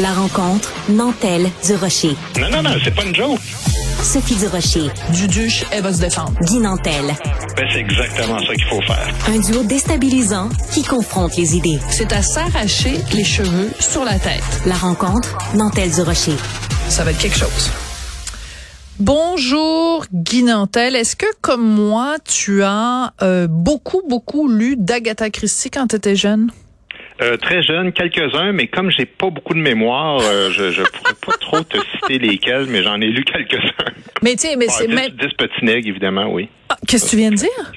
La rencontre Nantel du Rocher. Non, non, non, c'est pas une joke. Sophie du Rocher. Duduche, elle va se défendre. Guy Nantel. Ben, c'est exactement ça qu'il faut faire. Un duo déstabilisant qui confronte les idées. C'est à s'arracher les cheveux sur la tête. La rencontre Nantel du Rocher. Ça va être quelque chose. Bonjour Guy Nantel. Est-ce que comme moi, tu as euh, beaucoup, beaucoup lu d'Agatha Christie quand tu étais jeune? Euh, très jeune, quelques-uns, mais comme j'ai pas beaucoup de mémoire, euh, je ne pourrais pas trop te citer lesquels, mais j'en ai lu quelques-uns. Mais tiens, mais ah, c'est même. 10 petits nègres, évidemment, oui. Ah, qu'est-ce que tu viens de dire?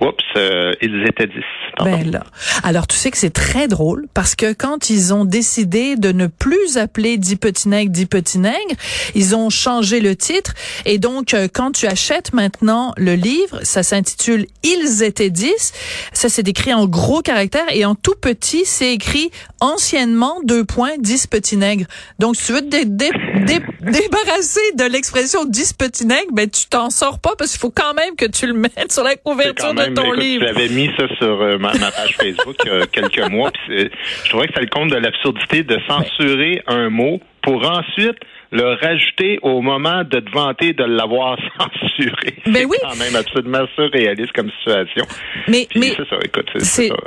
Oups, euh, ils étaient 10. Ben là. Alors, tu sais que c'est très drôle parce que quand ils ont décidé de ne plus appeler Dix Petits Nègres Dix Petits Nègres, ils ont changé le titre. Et donc, euh, quand tu achètes maintenant le livre, ça s'intitule Ils étaient 10. Ça, c'est écrit en gros caractères et en tout petit, c'est écrit anciennement deux points 10 Petits Nègres. Donc, si tu veux te débarrasser de l'expression 10 Petits Nègres, ben, tu t'en sors pas parce qu'il faut quand même que tu le mettes sur la couverture de ton écoute, livre. Mis ça sur euh, ma, ma page Facebook il y a quelques mois. puis je trouvais que c'est le compte de l'absurdité de censurer un mot pour ensuite le rajouter au moment de te vanter de l'avoir censuré. Ben c'est oui. quand même absolument surréaliste comme situation. Mais, Puis mais c'est ça, écoute,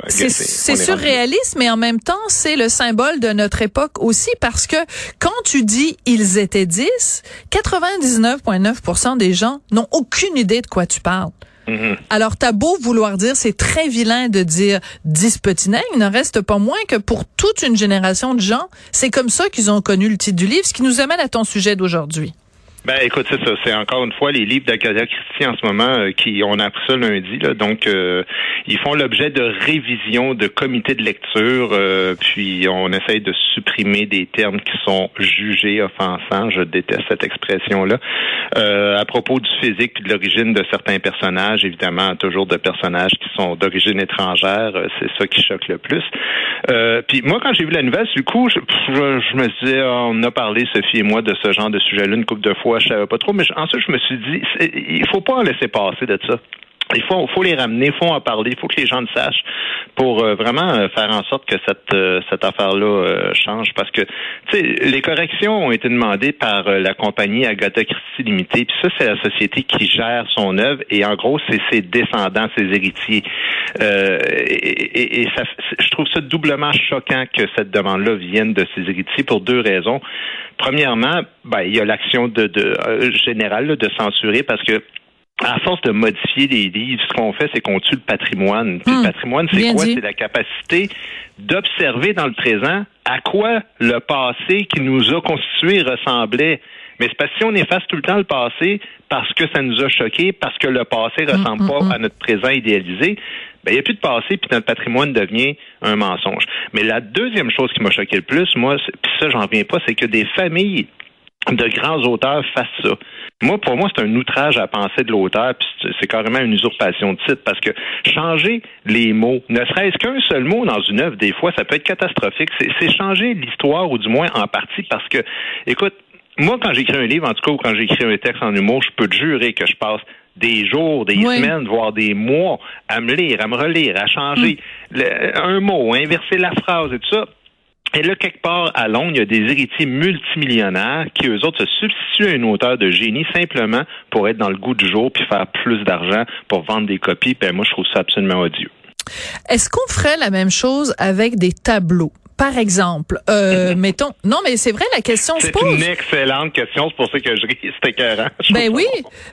c'est ça. surréaliste, mais en même temps, c'est le symbole de notre époque aussi parce que quand tu dis ils étaient 10, 99,9% des gens n'ont aucune idée de quoi tu parles. Mhm. Alors, t'as beau vouloir dire, c'est très vilain de dire 10 petits nègres, il n'en reste pas moins que pour toute une génération de gens, c'est comme ça qu'ils ont connu le titre du livre, ce qui nous amène à ton sujet d'aujourd'hui. Ben écoute, c'est ça. C'est encore une fois les livres d'Acadia Christie en ce moment euh, qui on a appris ça lundi. Là, donc euh, ils font l'objet de révision de comités de lecture. euh, puis on essaye de supprimer des termes qui sont jugés offensants. Je déteste cette expression-là. Euh, à propos du physique puis de l'origine de certains personnages, évidemment, toujours de personnages qui sont d'origine étrangère, euh, c'est ça qui choque le plus. Puis moi, quand j'ai vu la nouvelle, du coup, je, je, je me disais, ah, on a parlé, Sophie et moi, de ce genre de sujet-là une couple de fois, je savais pas trop, mais ensuite, je me suis dit, il faut pas en laisser passer de ça. Il faut, faut les ramener, il faut en parler, il faut que les gens le sachent pour euh, vraiment euh, faire en sorte que cette, euh, cette affaire-là euh, change. Parce que, les corrections ont été demandées par la compagnie Agatha Christie Limitée, puis ça, c'est la société qui gère son œuvre, et en gros, c'est ses descendants, ses héritiers. Et et- et ça, je trouve ça doublement choquant que cette demande-là vienne de ses héritiers pour deux raisons. Premièrement, ben, il y a l'action de, de générale là, de censurer parce que à force de modifier les livres, ce qu'on fait, c'est qu'on tue le patrimoine. Puis Hmm. le patrimoine, c'est quoi? C'est la capacité d'observer dans le présent à quoi le passé qui nous a constitués ressemblait. Mais c'est parce que si on efface tout le temps le passé parce que ça nous a choqué, parce que le passé ressemble mm, pas à notre présent idéalisé, ben il n'y a plus de passé puis notre patrimoine devient un mensonge. Mais la deuxième chose qui m'a choqué le plus, moi, puis ça j'en reviens pas, c'est que des familles de grands auteurs fassent ça. Moi, pour moi, c'est un outrage à la pensée de l'auteur, puis c'est- carrément une usurpation de titre, parce que changer les mots, ne serait-ce qu'un seul mot dans une œuvre, des fois, ça peut être catastrophique. C'est changer l'histoire, ou du moins en partie, parce que, écoute, moi, quand j'écris un livre, en tout cas, ou quand j'écris un texte en humour, je peux te jurer que je passe des jours, des Oui. semaines, voire des mois à me lire, à me relire, à changer le- un mot, à inverser la phrase et tout ça. Et là, quelque part à Londres, il y a des héritiers multimillionnaires qui, eux autres, se substituent à une auteur de génie simplement pour être dans le goût du jour puis faire plus d'argent pour vendre des copies. Ben, moi, je trouve ça absolument odieux. Est-ce qu'on ferait la même chose avec des tableaux? Par exemple, euh, mettons, non, mais c'est vrai, la question se C'est pose. une excellente question. C'est pour ça que je ris. C'est écœurant. Ben oui,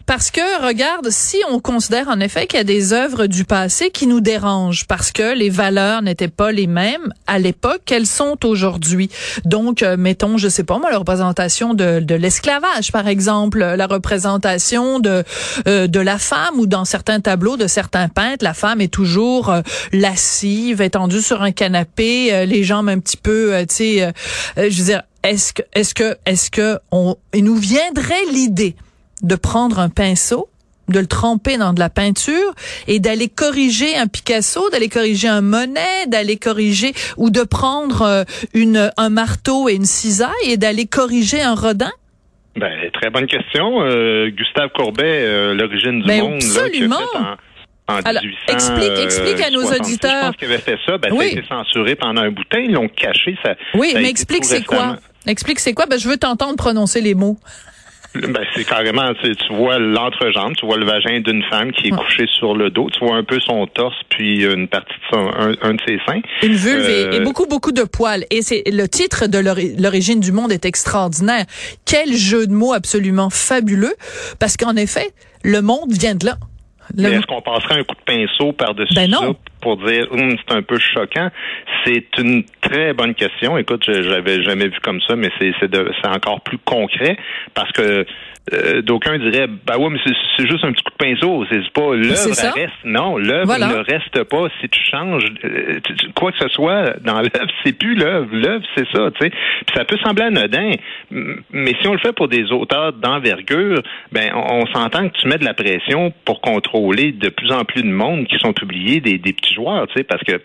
parce que regarde, si on considère en effet qu'il y a des œuvres du passé qui nous dérangent parce que les valeurs n'étaient pas les mêmes à l'époque qu'elles sont aujourd'hui. Donc, euh, mettons, je sais pas moi, la représentation de, de l'esclavage, par exemple, la représentation de euh, de la femme ou dans certains tableaux de certains peintres, la femme est toujours euh, lascive, étendue sur un canapé, euh, les jambes un petit peu, euh, tu sais, euh, euh, je veux dire, est-ce que, est-ce que, est-ce que on, il nous viendrait l'idée de prendre un pinceau, de le tremper dans de la peinture et d'aller corriger un Picasso, d'aller corriger un Monet, d'aller corriger ou de prendre une un marteau et une cisaille et d'aller corriger un Rodin? Ben, très bonne question. Euh, Gustave Courbet, euh, l'origine du Ben, monde, absolument. En- Alors, 1800. explique- explique à nos 66. auditeurs. Je pense qu'ils avaient fait ça. Ben, Oui. Ça a été censuré pendant un bout de temps. Ils l'ont caché. Ça, Oui, ça mais explique c'est quoi. Explique c'est quoi. Ben, je veux t'entendre prononcer les mots. Ben, c'est carrément, tu, vois l'entrejambe, tu vois le vagin d'une femme qui est Ouais. couchée sur le dos, tu vois un peu son torse puis une partie de son, un, un de ses seins. Une vulve et- Euh, et, beaucoup, beaucoup de poils. Et c'est le titre de l'ori- l'origine du monde est extraordinaire. Quel jeu de mots absolument fabuleux. Parce qu'en effet, le monde vient de là. Le- Mais est-ce qu'on passerait un coup de pinceau par-dessus Ben ça pour dire Hum, c'est un peu choquant? C'est une très bonne question. Écoute, je j'avais jamais vu comme ça, mais c'est encore plus concret parce que euh, d'aucuns diraient bah ouais, mais c'est- juste un petit coup de pinceau, c'est pas l'œuvre reste. Non, l'œuvre Voilà. ne reste pas. Si tu changes euh, tu- quoi que ce soit dans l'œuvre, c'est plus l'œuvre. L'œuvre, c'est ça, tu sais. Puis ça peut sembler anodin, mais si on le fait pour des auteurs d'envergure, ben on, on s'entend que tu mets de la pression pour contrôler de plus en plus de monde qui sont publiés des, des petits joueurs, tu sais, parce que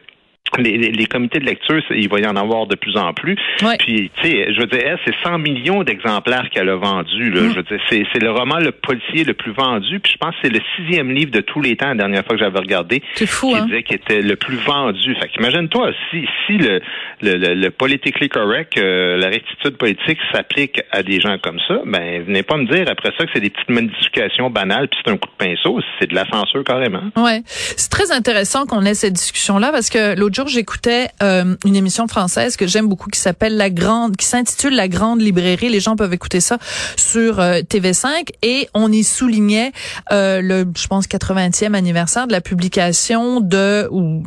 les, les- les comités de lecture, il va y en avoir de plus en plus. Puis, tu sais, je veux dire, elle, c'est 100 millions d'exemplaires qu'elle a vendus. Là. Mm. Je veux dire, c'est, c'est le roman le policier le plus vendu. Puis je pense que c'est le sixième livre de tous les temps, la dernière fois que j'avais regardé, C'est fou, qui hein? disait qu'il était le plus vendu. Fait qu'imagine-toi, si, si le, le, le, le politically correct, euh, la rectitude politique s'applique à des gens comme ça, ben, venez pas me dire après ça que c'est des petites modifications banales puis c'est un coup de pinceau. C'est de la censure carrément. Ouais, c'est très intéressant qu'on ait cette discussion-là parce que l'autre jour j'écoutais euh, une émission française que j'aime beaucoup qui s'appelle La Grande, qui s'intitule La Grande Librairie. Les gens peuvent écouter ça sur euh, TV5 et on y soulignait euh, le, je pense, 80e anniversaire de la publication de ou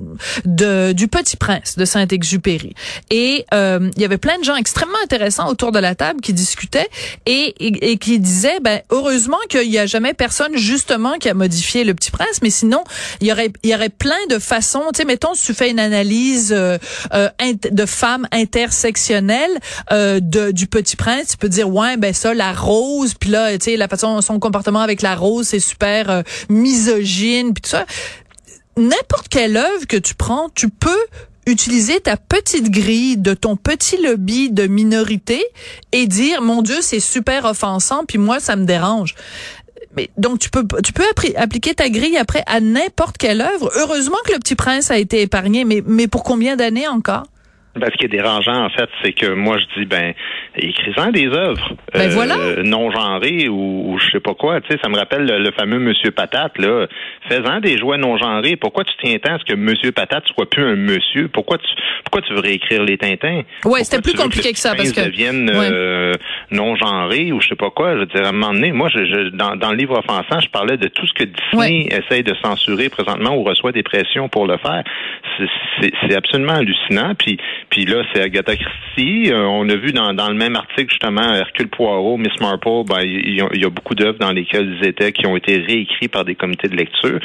de du Petit Prince de Saint-Exupéry. Et euh, il y avait plein de gens extrêmement intéressants autour de la table qui discutaient et, et, qui disaient, ben heureusement qu'il y a jamais personne justement qui a modifié le Petit Prince, mais sinon il y aurait il y aurait plein de façons. Tu sais, mettons tu fais une analyse euh, euh, de femmes intersectionnelles euh, de du Petit Prince, tu peux dire ouais ben ça la rose, puis là tu sais la façon son comportement avec la rose c'est super euh, misogyne puis tout ça. N'importe quelle œuvre que tu prends, tu peux utiliser ta petite grille de ton petit lobby de minorité et dire mon dieu c'est super offensant puis moi ça me dérange mais donc tu peux tu peux appliquer ta grille après à n'importe quelle œuvre. Heureusement que le petit prince a été épargné mais mais pour combien d'années encore? Ben, ce qui est dérangeant, en fait, c'est que moi, je dis, ben, écris-en des œuvres Ben, voilà. non genrées ou, ou je sais pas quoi. Tu sais, ça me rappelle le, le fameux Monsieur Patate, là. Fais-en des jouets non genrés. Pourquoi tu tiens tant à ce que Monsieur Patate soit plus un monsieur? Pourquoi tu, pourquoi tu veux réécrire les Tintins? Ouais, c'était plus compliqué que ça, parce que- devienne Ouais. euh, non genré ou je sais pas quoi. Je veux dire, à un moment donné, moi, je, je- dans, dans le livre offensant, je parlais de tout ce que Disney essaye de censurer présentement ou reçoit des pressions pour le faire. C'est absolument hallucinant. Puis, puis là, c'est Agatha Christie. Euh, on a vu dans, dans le même article, justement, Hercule Poirot, Miss Marple, ben, il y, a- il y a beaucoup d'œuvres dans lesquelles ils étaient qui ont été réécrits par des comités de lecture.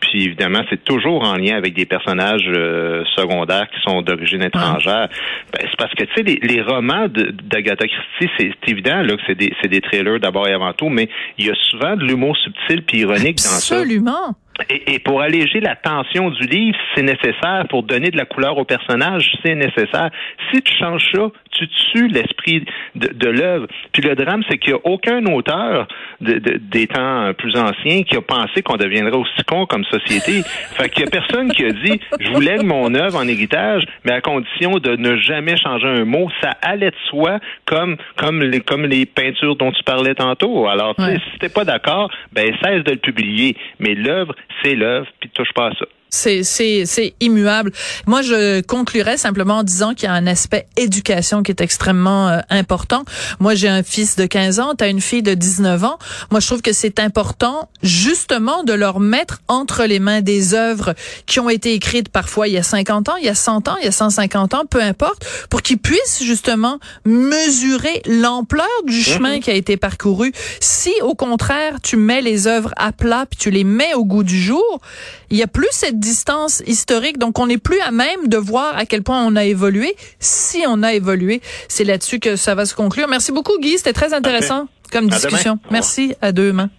Puis évidemment, c'est toujours en lien avec des personnages euh, secondaires qui sont d'origine étrangère. Ben, c'est parce que, tu sais, les, les romans d'Agatha Christie, c'est évident là, que c'est des, des trailers d'abord et avant tout, mais il y a souvent de l'humour subtil puis ironique dans ça. absolument Et, et pour alléger la tension du livre, c'est nécessaire. Pour donner de la couleur au personnage, c'est nécessaire. Si tu changes ça, tu tues l'esprit de, de l'œuvre. Puis le drame, c'est qu'il n'y a aucun auteur de- de- des temps plus anciens qui a pensé qu'on deviendrait aussi con comme société. fait qu'il n'y a personne qui a dit, je vous lègue mon œuvre en héritage, mais à condition de ne jamais changer un mot. Ça allait de soi, comme comme les comme les peintures dont tu parlais tantôt. Alors, tu Ouais. si t'es pas d'accord, ben cesse de le publier. Mais l'œuvre, c'est l'œuvre, puis touche pas à ça. C'est, immuable. Moi, je conclurais simplement en disant qu'il y a un aspect éducation qui est extrêmement euh, important. Moi, j'ai un fils de 15 ans, tu as une fille de 19 ans. Moi, je trouve que c'est important justement de leur mettre entre les mains des œuvres qui ont été écrites parfois il y a 50 ans, il y a 100 ans, il y a 150 ans, peu importe, pour qu'ils puissent justement mesurer l'ampleur du chemin qui a été parcouru. Si au contraire, tu mets les œuvres à plat puis tu les mets au goût du jour, il y a plus cette distance historique, donc on n'est plus à même de voir à quel point on a évolué. Si on a évolué, c'est là-dessus que ça va se conclure. Merci beaucoup, Guy. C'était très intéressant comme discussion. Merci. À demain.